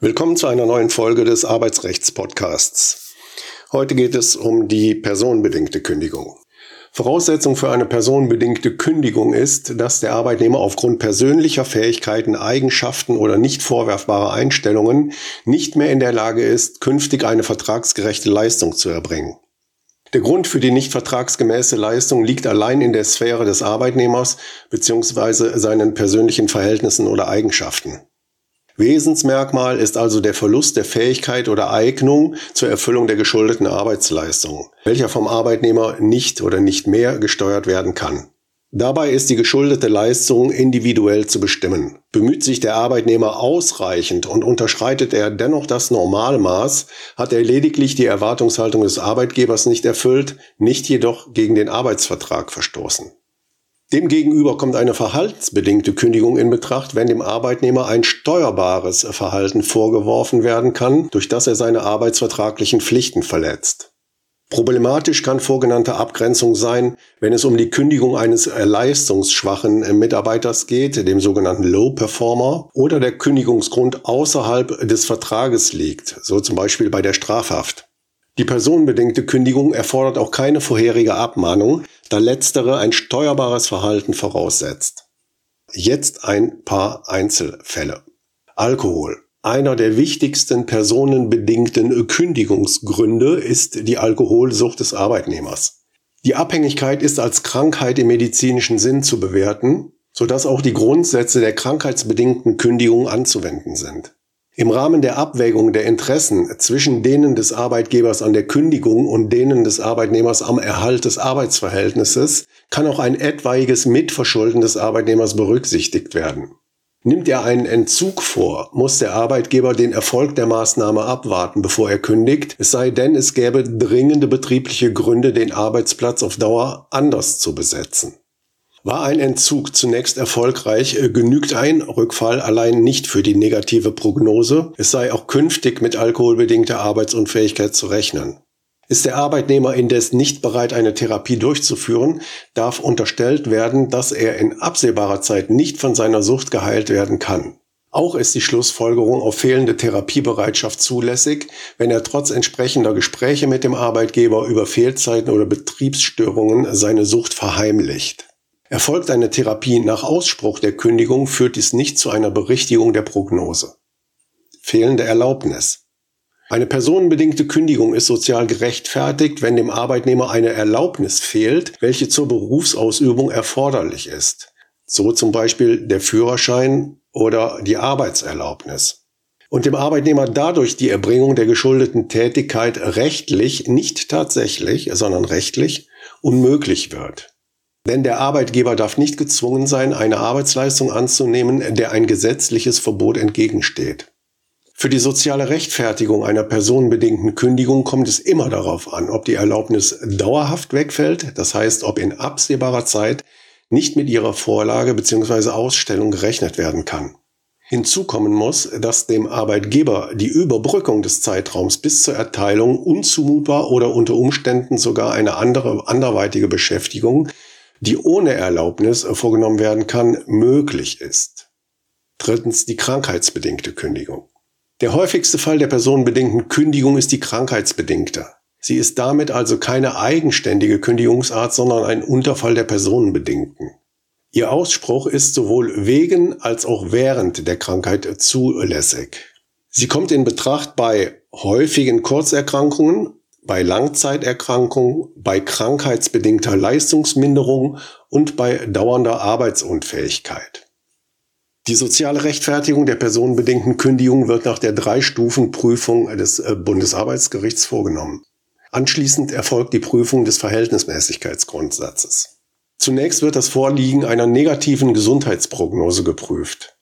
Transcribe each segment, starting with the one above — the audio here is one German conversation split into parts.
Willkommen zu einer neuen Folge des Arbeitsrechts-Podcasts. Heute geht es um die personenbedingte Kündigung. Voraussetzung für eine personenbedingte Kündigung ist, dass der Arbeitnehmer aufgrund persönlicher Fähigkeiten, Eigenschaften oder nicht vorwerfbarer Einstellungen nicht mehr in der Lage ist, künftig eine vertragsgerechte Leistung zu erbringen. Der Grund für die nicht vertragsgemäße Leistung liegt allein in der Sphäre des Arbeitnehmers bzw. seinen persönlichen Verhältnissen oder Eigenschaften. Wesensmerkmal ist also der Verlust der Fähigkeit oder Eignung zur Erfüllung der geschuldeten Arbeitsleistung, welcher vom Arbeitnehmer nicht oder nicht mehr gesteuert werden kann. Dabei ist die geschuldete Leistung individuell zu bestimmen. Bemüht sich der Arbeitnehmer ausreichend und unterschreitet er dennoch das Normalmaß, hat er lediglich die Erwartungshaltung des Arbeitgebers nicht erfüllt, nicht jedoch gegen den Arbeitsvertrag verstoßen. Demgegenüber kommt eine verhaltensbedingte Kündigung in Betracht, wenn dem Arbeitnehmer ein steuerbares Verhalten vorgeworfen werden kann, durch das er seine arbeitsvertraglichen Pflichten verletzt. Problematisch kann vorgenannte Abgrenzung sein, wenn es um die Kündigung eines leistungsschwachen Mitarbeiters geht, dem sogenannten Low Performer, oder der Kündigungsgrund außerhalb des Vertrages liegt, so zum Beispiel bei der Strafhaft. Die personenbedingte Kündigung erfordert auch keine vorherige Abmahnung, da letztere ein steuerbares Verhalten voraussetzt. Jetzt ein paar Einzelfälle. Alkohol. Einer der wichtigsten personenbedingten Kündigungsgründe ist die Alkoholsucht des Arbeitnehmers. Die Abhängigkeit ist als Krankheit im medizinischen Sinn zu bewerten, sodass auch die Grundsätze der krankheitsbedingten Kündigung anzuwenden sind. Im Rahmen der Abwägung der Interessen zwischen denen des Arbeitgebers an der Kündigung und denen des Arbeitnehmers am Erhalt des Arbeitsverhältnisses kann auch ein etwaiges Mitverschulden des Arbeitnehmers berücksichtigt werden. Nimmt er einen Entzug vor, muss der Arbeitgeber den Erfolg der Maßnahme abwarten, bevor er kündigt, es sei denn, es gäbe dringende betriebliche Gründe, den Arbeitsplatz auf Dauer anders zu besetzen. War ein Entzug zunächst erfolgreich, äh, genügt ein Rückfall allein nicht für die negative Prognose. Es sei auch künftig mit alkoholbedingter Arbeitsunfähigkeit zu rechnen. Ist der Arbeitnehmer indes nicht bereit, eine Therapie durchzuführen, darf unterstellt werden, dass er in absehbarer Zeit nicht von seiner Sucht geheilt werden kann. Auch ist die Schlussfolgerung auf fehlende Therapiebereitschaft zulässig, wenn er trotz entsprechender Gespräche mit dem Arbeitgeber über Fehlzeiten oder Betriebsstörungen seine Sucht verheimlicht. Erfolgt eine Therapie nach Ausspruch der Kündigung, führt dies nicht zu einer Berichtigung der Prognose. Fehlende Erlaubnis. Eine personenbedingte Kündigung ist sozial gerechtfertigt, wenn dem Arbeitnehmer eine Erlaubnis fehlt, welche zur Berufsausübung erforderlich ist. So zum Beispiel der Führerschein oder die Arbeitserlaubnis. Und dem Arbeitnehmer dadurch die Erbringung der geschuldeten Tätigkeit rechtlich, nicht tatsächlich, sondern rechtlich unmöglich wird. Denn der Arbeitgeber darf nicht gezwungen sein, eine Arbeitsleistung anzunehmen, der ein gesetzliches Verbot entgegensteht. Für die soziale Rechtfertigung einer personenbedingten Kündigung kommt es immer darauf an, ob die Erlaubnis dauerhaft wegfällt, das heißt, ob in absehbarer Zeit nicht mit ihrer Vorlage bzw. Ausstellung gerechnet werden kann. Hinzu kommen muss, dass dem Arbeitgeber die Überbrückung des Zeitraums bis zur Erteilung unzumutbar oder unter Umständen sogar eine andere anderweitige Beschäftigung die ohne Erlaubnis vorgenommen werden kann, möglich ist. Drittens die krankheitsbedingte Kündigung. Der häufigste Fall der personenbedingten Kündigung ist die krankheitsbedingte. Sie ist damit also keine eigenständige Kündigungsart, sondern ein Unterfall der personenbedingten. Ihr Ausspruch ist sowohl wegen als auch während der Krankheit zulässig. Sie kommt in Betracht bei häufigen Kurzerkrankungen, bei Langzeiterkrankung, bei krankheitsbedingter Leistungsminderung und bei dauernder Arbeitsunfähigkeit. Die soziale Rechtfertigung der personenbedingten Kündigung wird nach der Drei-Stufen-Prüfung des äh, Bundesarbeitsgerichts vorgenommen. Anschließend erfolgt die Prüfung des Verhältnismäßigkeitsgrundsatzes. Zunächst wird das Vorliegen einer negativen Gesundheitsprognose geprüft.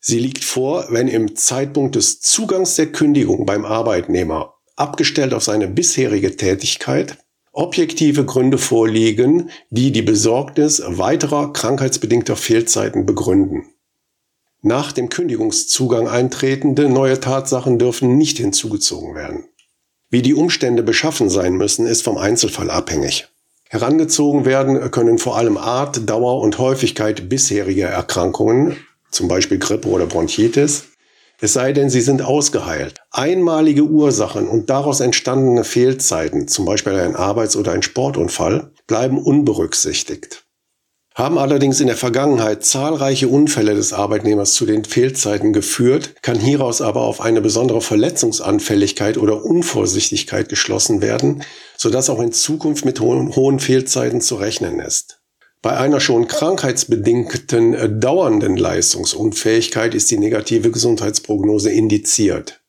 Sie liegt vor, wenn im Zeitpunkt des Zugangs der Kündigung beim Arbeitnehmer abgestellt auf seine bisherige Tätigkeit, objektive Gründe vorliegen, die die Besorgnis weiterer krankheitsbedingter Fehlzeiten begründen. Nach dem Kündigungszugang eintretende neue Tatsachen dürfen nicht hinzugezogen werden. Wie die Umstände beschaffen sein müssen, ist vom Einzelfall abhängig. Herangezogen werden können vor allem Art, Dauer und Häufigkeit bisheriger Erkrankungen, zum Beispiel Grippe oder Bronchitis, es sei denn, sie sind ausgeheilt. Einmalige Ursachen und daraus entstandene Fehlzeiten, zum Beispiel ein Arbeits- oder ein Sportunfall, bleiben unberücksichtigt. Haben allerdings in der Vergangenheit zahlreiche Unfälle des Arbeitnehmers zu den Fehlzeiten geführt, kann hieraus aber auf eine besondere Verletzungsanfälligkeit oder Unvorsichtigkeit geschlossen werden, sodass auch in Zukunft mit hohen, hohen Fehlzeiten zu rechnen ist. Bei einer schon krankheitsbedingten äh, dauernden Leistungsunfähigkeit ist die negative Gesundheitsprognose indiziert.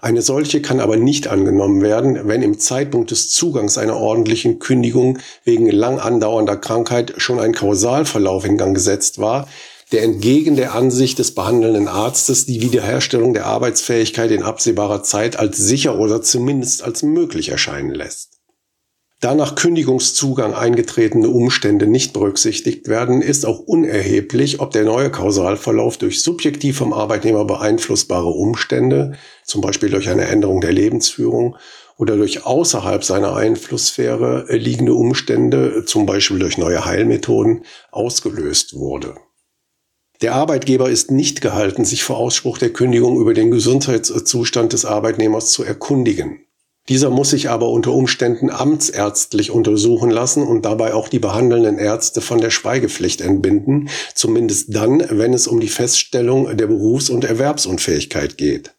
Eine solche kann aber nicht angenommen werden, wenn im Zeitpunkt des Zugangs einer ordentlichen Kündigung wegen lang andauernder Krankheit schon ein Kausalverlauf in Gang gesetzt war, der entgegen der Ansicht des behandelnden Arztes die Wiederherstellung der Arbeitsfähigkeit in absehbarer Zeit als sicher oder zumindest als möglich erscheinen lässt. Da nach Kündigungszugang eingetretene Umstände nicht berücksichtigt werden, ist auch unerheblich, ob der neue Kausalverlauf durch subjektiv vom Arbeitnehmer beeinflussbare Umstände, zum Beispiel durch eine Änderung der Lebensführung, oder durch außerhalb seiner Einflusssphäre liegende Umstände, zum Beispiel durch neue Heilmethoden, ausgelöst wurde. Der Arbeitgeber ist nicht gehalten, sich vor Ausspruch der Kündigung über den Gesundheitszustand des Arbeitnehmers zu erkundigen. Dieser muss sich aber unter Umständen amtsärztlich untersuchen lassen und dabei auch die behandelnden Ärzte von der Schweigepflicht entbinden, zumindest dann, wenn es um die Feststellung der Berufs- und Erwerbsunfähigkeit geht.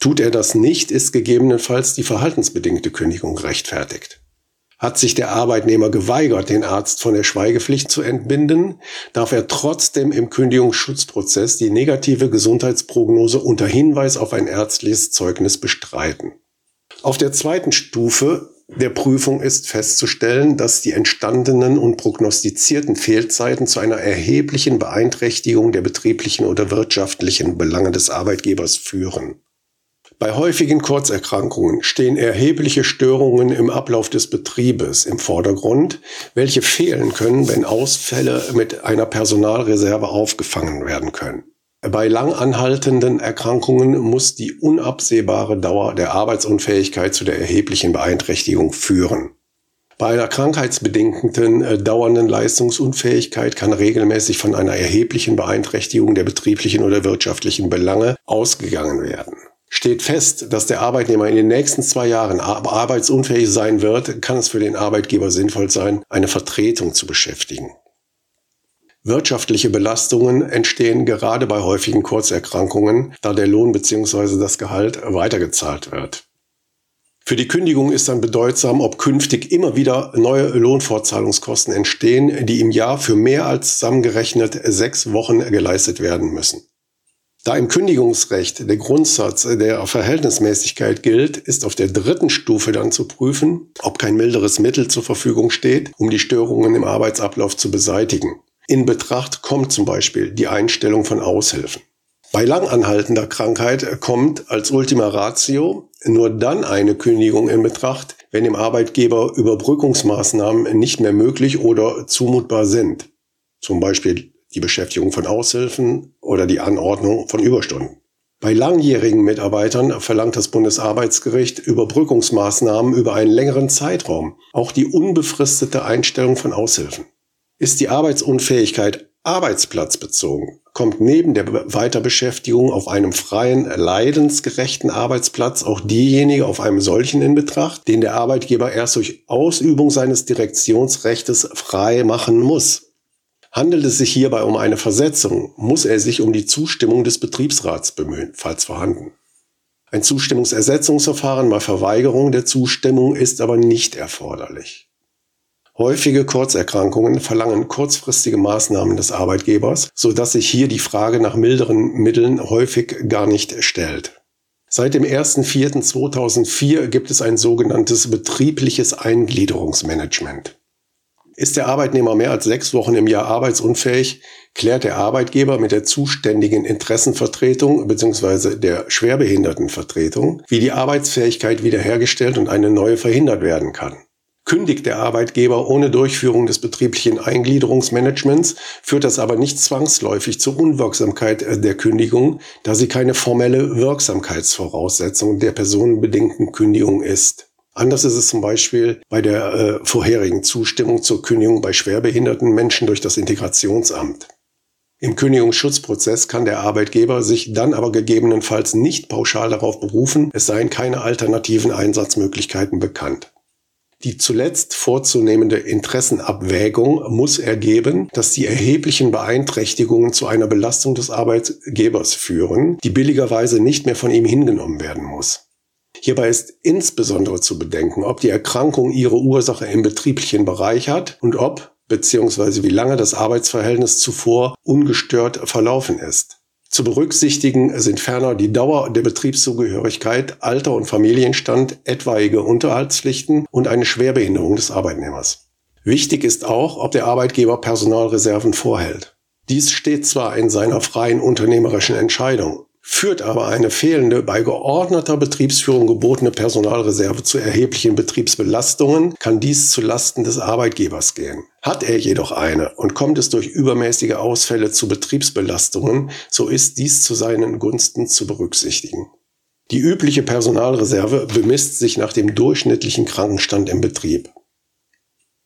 Tut er das nicht, ist gegebenenfalls die verhaltensbedingte Kündigung rechtfertigt. Hat sich der Arbeitnehmer geweigert, den Arzt von der Schweigepflicht zu entbinden, darf er trotzdem im Kündigungsschutzprozess die negative Gesundheitsprognose unter Hinweis auf ein ärztliches Zeugnis bestreiten. Auf der zweiten Stufe der Prüfung ist festzustellen, dass die entstandenen und prognostizierten Fehlzeiten zu einer erheblichen Beeinträchtigung der betrieblichen oder wirtschaftlichen Belange des Arbeitgebers führen. Bei häufigen Kurzerkrankungen stehen erhebliche Störungen im Ablauf des Betriebes im Vordergrund, welche fehlen können, wenn Ausfälle mit einer Personalreserve aufgefangen werden können. Bei lang anhaltenden Erkrankungen muss die unabsehbare Dauer der Arbeitsunfähigkeit zu der erheblichen Beeinträchtigung führen. Bei einer krankheitsbedingten äh, dauernden Leistungsunfähigkeit kann regelmäßig von einer erheblichen Beeinträchtigung der betrieblichen oder wirtschaftlichen Belange ausgegangen werden. Steht fest, dass der Arbeitnehmer in den nächsten zwei Jahren arbeitsunfähig sein wird, kann es für den Arbeitgeber sinnvoll sein, eine Vertretung zu beschäftigen. Wirtschaftliche Belastungen entstehen gerade bei häufigen Kurzerkrankungen, da der Lohn bzw. das Gehalt weitergezahlt wird. Für die Kündigung ist dann bedeutsam, ob künftig immer wieder neue Lohnfortzahlungskosten entstehen, die im Jahr für mehr als zusammengerechnet sechs Wochen geleistet werden müssen. Da im Kündigungsrecht der Grundsatz der Verhältnismäßigkeit gilt, ist auf der dritten Stufe dann zu prüfen, ob kein milderes Mittel zur Verfügung steht, um die Störungen im Arbeitsablauf zu beseitigen. In Betracht kommt zum Beispiel die Einstellung von Aushilfen. Bei langanhaltender Krankheit kommt als Ultima Ratio nur dann eine Kündigung in Betracht, wenn dem Arbeitgeber Überbrückungsmaßnahmen nicht mehr möglich oder zumutbar sind. Zum Beispiel die Beschäftigung von Aushilfen oder die Anordnung von Überstunden. Bei langjährigen Mitarbeitern verlangt das Bundesarbeitsgericht Überbrückungsmaßnahmen über einen längeren Zeitraum, auch die unbefristete Einstellung von Aushilfen. Ist die Arbeitsunfähigkeit arbeitsplatzbezogen, kommt neben der Weiterbeschäftigung auf einem freien, leidensgerechten Arbeitsplatz auch diejenige auf einem solchen in Betracht, den der Arbeitgeber erst durch Ausübung seines Direktionsrechtes frei machen muss. Handelt es sich hierbei um eine Versetzung, muss er sich um die Zustimmung des Betriebsrats bemühen, falls vorhanden. Ein Zustimmungsersetzungsverfahren bei Verweigerung der Zustimmung ist aber nicht erforderlich. Häufige Kurzerkrankungen verlangen kurzfristige Maßnahmen des Arbeitgebers, so dass sich hier die Frage nach milderen Mitteln häufig gar nicht stellt. Seit dem 1.4.2004 gibt es ein sogenanntes betriebliches Eingliederungsmanagement. Ist der Arbeitnehmer mehr als sechs Wochen im Jahr arbeitsunfähig, klärt der Arbeitgeber mit der zuständigen Interessenvertretung bzw. der Schwerbehindertenvertretung, wie die Arbeitsfähigkeit wiederhergestellt und eine neue verhindert werden kann. Kündigt der Arbeitgeber ohne Durchführung des betrieblichen Eingliederungsmanagements, führt das aber nicht zwangsläufig zur Unwirksamkeit äh, der Kündigung, da sie keine formelle Wirksamkeitsvoraussetzung der personenbedingten Kündigung ist. Anders ist es zum Beispiel bei der äh, vorherigen Zustimmung zur Kündigung bei schwerbehinderten Menschen durch das Integrationsamt. Im Kündigungsschutzprozess kann der Arbeitgeber sich dann aber gegebenenfalls nicht pauschal darauf berufen, es seien keine alternativen Einsatzmöglichkeiten bekannt. Die zuletzt vorzunehmende Interessenabwägung muss ergeben, dass die erheblichen Beeinträchtigungen zu einer Belastung des Arbeitgebers führen, die billigerweise nicht mehr von ihm hingenommen werden muss. Hierbei ist insbesondere zu bedenken, ob die Erkrankung ihre Ursache im betrieblichen Bereich hat und ob bzw. wie lange das Arbeitsverhältnis zuvor ungestört verlaufen ist. Zu berücksichtigen sind ferner die Dauer der Betriebszugehörigkeit, Alter und Familienstand, etwaige Unterhaltspflichten und eine Schwerbehinderung des Arbeitnehmers. Wichtig ist auch, ob der Arbeitgeber Personalreserven vorhält. Dies steht zwar in seiner freien unternehmerischen Entscheidung, Führt aber eine fehlende, bei geordneter Betriebsführung gebotene Personalreserve zu erheblichen Betriebsbelastungen, kann dies zu Lasten des Arbeitgebers gehen. Hat er jedoch eine und kommt es durch übermäßige Ausfälle zu Betriebsbelastungen, so ist dies zu seinen Gunsten zu berücksichtigen. Die übliche Personalreserve bemisst sich nach dem durchschnittlichen Krankenstand im Betrieb.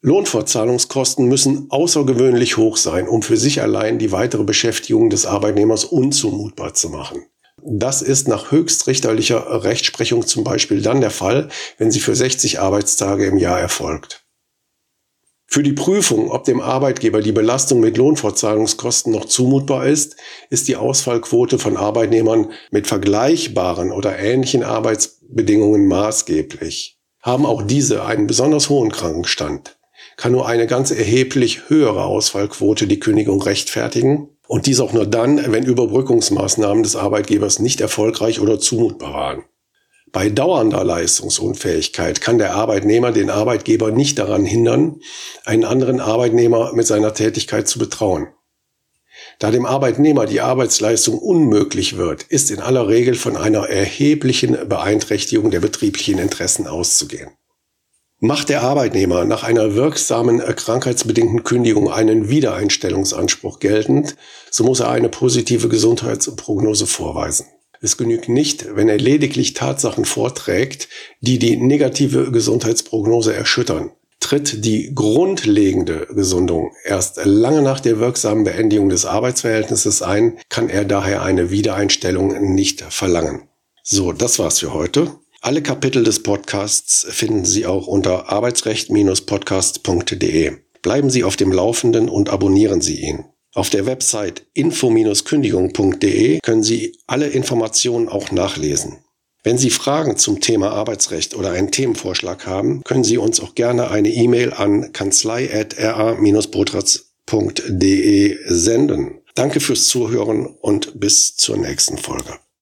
Lohnfortzahlungskosten müssen außergewöhnlich hoch sein, um für sich allein die weitere Beschäftigung des Arbeitnehmers unzumutbar zu machen. Das ist nach höchstrichterlicher Rechtsprechung zum Beispiel dann der Fall, wenn sie für 60 Arbeitstage im Jahr erfolgt. Für die Prüfung, ob dem Arbeitgeber die Belastung mit Lohnfortzahlungskosten noch zumutbar ist, ist die Ausfallquote von Arbeitnehmern mit vergleichbaren oder ähnlichen Arbeitsbedingungen maßgeblich. Haben auch diese einen besonders hohen Krankenstand, kann nur eine ganz erheblich höhere Ausfallquote die Kündigung rechtfertigen und dies auch nur dann, wenn Überbrückungsmaßnahmen des Arbeitgebers nicht erfolgreich oder zumutbar waren. Bei dauernder Leistungsunfähigkeit kann der Arbeitnehmer den Arbeitgeber nicht daran hindern, einen anderen Arbeitnehmer mit seiner Tätigkeit zu betrauen. Da dem Arbeitnehmer die Arbeitsleistung unmöglich wird, ist in aller Regel von einer erheblichen Beeinträchtigung der betrieblichen Interessen auszugehen. Macht der Arbeitnehmer nach einer wirksamen äh, krankheitsbedingten Kündigung einen Wiedereinstellungsanspruch geltend, so muss er eine positive Gesundheitsprognose vorweisen. Es genügt nicht, wenn er lediglich Tatsachen vorträgt, die die negative Gesundheitsprognose erschüttern. Tritt die grundlegende Gesundung erst lange nach der wirksamen Beendigung des Arbeitsverhältnisses ein, kann er daher eine Wiedereinstellung nicht verlangen. So, das war's für heute. Alle Kapitel des Podcasts finden Sie auch unter arbeitsrecht-podcast.de. Bleiben Sie auf dem Laufenden und abonnieren Sie ihn. Auf der Website info-kündigung.de können Sie alle Informationen auch nachlesen. Wenn Sie Fragen zum Thema Arbeitsrecht oder einen Themenvorschlag haben, können Sie uns auch gerne eine E-Mail an kanzlei.ra-botratz.de senden. Danke fürs Zuhören und bis zur nächsten Folge.